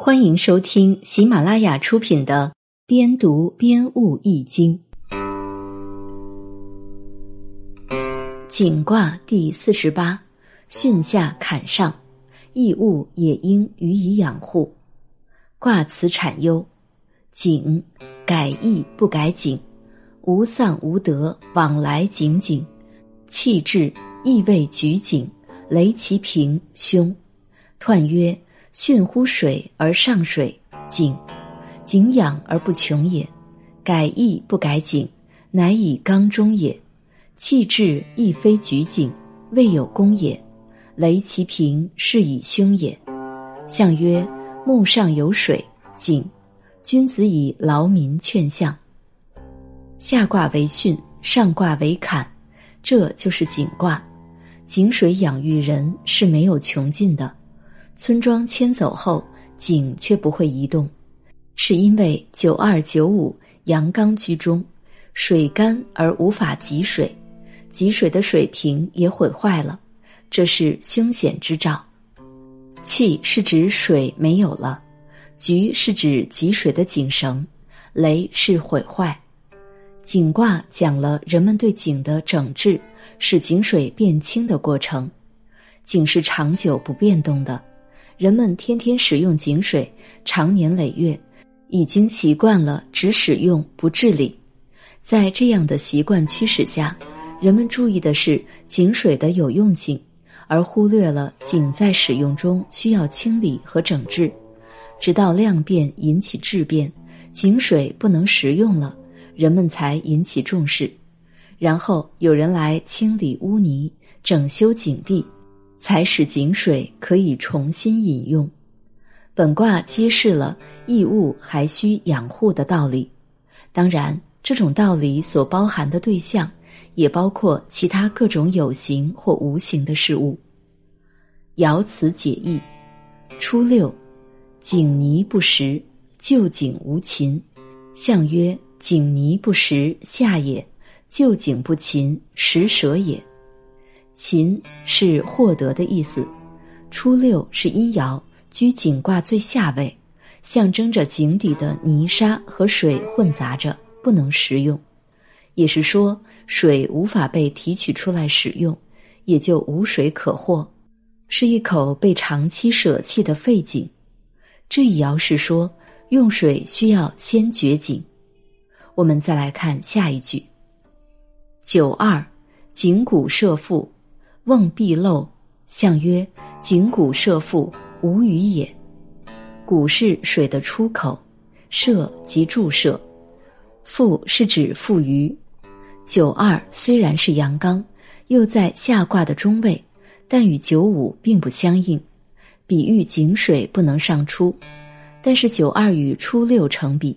欢迎收听喜马拉雅出品的《边读边悟易经》景卦第四十八：巽下坎上，异物也应予以养护。卦辞产忧：景，改易不改景，无丧无德，往来井井，气质意味举景，雷其平凶。彖曰。巽乎水而上水，井，井养而不穷也。改易不改井，乃以刚中也。气质亦非举井，未有功也。雷其平，是以凶也。象曰：木上有水，井。君子以劳民劝相。下卦为巽，上卦为坎，这就是井卦。井水养育人是没有穷尽的。村庄迁走后，井却不会移动，是因为九二九五阳刚居中，水干而无法汲水，汲水的水平也毁坏了，这是凶险之兆。气是指水没有了，局是指汲水的井绳，雷是毁坏。井卦讲了人们对井的整治，使井水变清的过程。井是长久不变动的。人们天天使用井水，长年累月，已经习惯了只使用不治理。在这样的习惯驱使下，人们注意的是井水的有用性，而忽略了井在使用中需要清理和整治。直到量变引起质变，井水不能食用了，人们才引起重视。然后有人来清理污泥，整修井壁。才使井水可以重新饮用。本卦揭示了异物还需养护的道理。当然，这种道理所包含的对象，也包括其他各种有形或无形的事物。爻辞解义：初六，井泥不食，旧井无禽。象曰：井泥不食，下也；旧井不勤，食蛇也。勤是获得的意思，初六是阴爻，居井卦最下位，象征着井底的泥沙和水混杂着，不能食用，也是说水无法被提取出来使用，也就无水可获，是一口被长期舍弃的废井。这一爻是说用水需要先掘井。我们再来看下一句：九二，井谷射覆。瓮必漏，象曰：井谷射覆，无鱼也。谷是水的出口，射即注射，覆是指覆鱼。九二虽然是阳刚，又在下卦的中位，但与九五并不相应，比喻井水不能上出。但是九二与初六成比，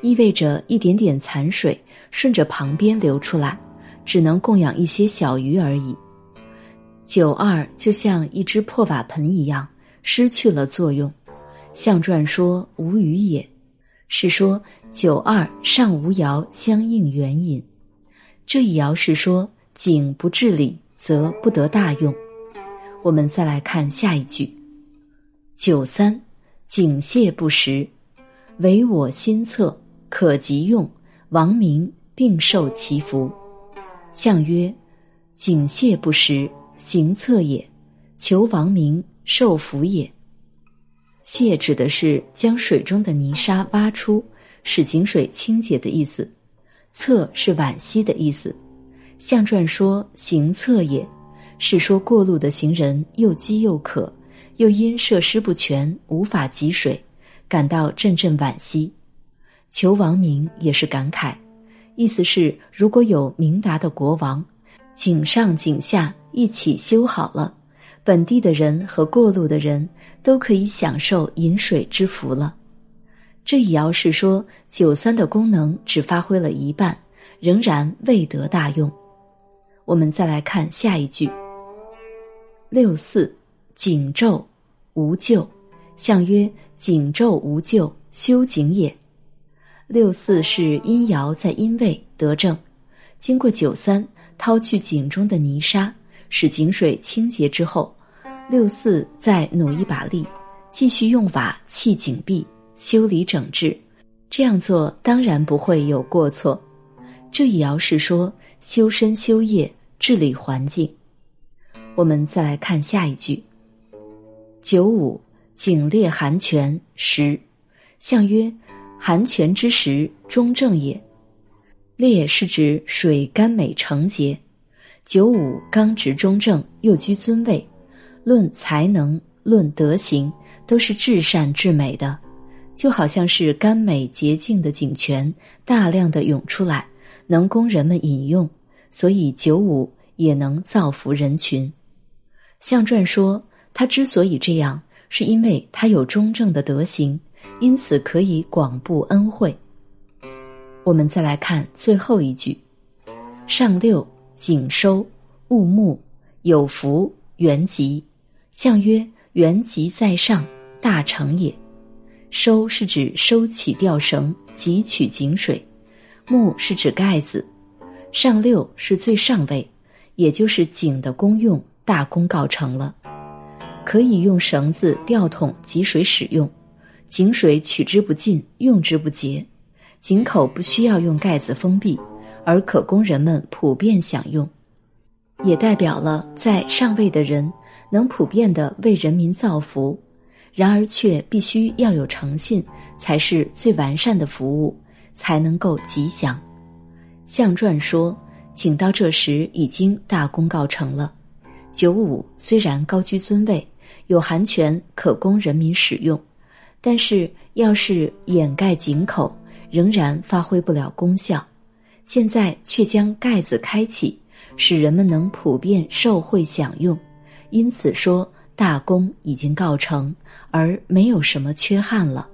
意味着一点点残水顺着旁边流出来，只能供养一些小鱼而已。九二就像一只破瓦盆一样，失去了作用。象传说无鱼也，是说九二上无爻相应援引。这一爻是说井不治理，则不得大用。我们再来看下一句：九三，井泄不实，唯我心测，可及用，亡民并受其福。象曰：井泄不实。行策也，求王明受福也。泄指的是将水中的泥沙挖出，使井水清洁的意思；策是惋惜的意思。象传说行策也，是说过路的行人又饥又渴，又因设施不全无法汲水，感到阵阵惋惜。求王明也是感慨，意思是如果有明达的国王。井上井下一起修好了，本地的人和过路的人都可以享受饮水之福了。这一爻是说九三的功能只发挥了一半，仍然未得大用。我们再来看下一句：六四，井昼无咎，象曰井昼无咎，修井也。六四是阴爻在阴位得正，经过九三。掏去井中的泥沙，使井水清洁之后，六四再努一把力，继续用瓦砌井壁，修理整治，这样做当然不会有过错。这也要是说修身修业、治理环境。我们再来看下一句：九五，井列寒泉时，象曰：寒泉之时，中正也。列是指水甘美澄洁。九五刚直中正，又居尊位，论才能、论德行，都是至善至美的，就好像是甘美洁净的井泉，大量的涌出来，能供人们饮用，所以九五也能造福人群。相传说，他之所以这样，是因为他有中正的德行，因此可以广布恩惠。我们再来看最后一句：“上六井收物木有福元吉，象曰元吉在上，大成也。收是指收起吊绳，汲取井水；木是指盖子。上六是最上位，也就是井的功用大功告成了，可以用绳子吊桶汲水使用，井水取之不尽，用之不竭。”井口不需要用盖子封闭，而可供人们普遍享用，也代表了在上位的人能普遍的为人民造福。然而，却必须要有诚信，才是最完善的服务，才能够吉祥。相传说，井到这时已经大功告成了。九五虽然高居尊位，有寒泉可供人民使用，但是要是掩盖井口。仍然发挥不了功效，现在却将盖子开启，使人们能普遍受惠享用，因此说大功已经告成，而没有什么缺憾了。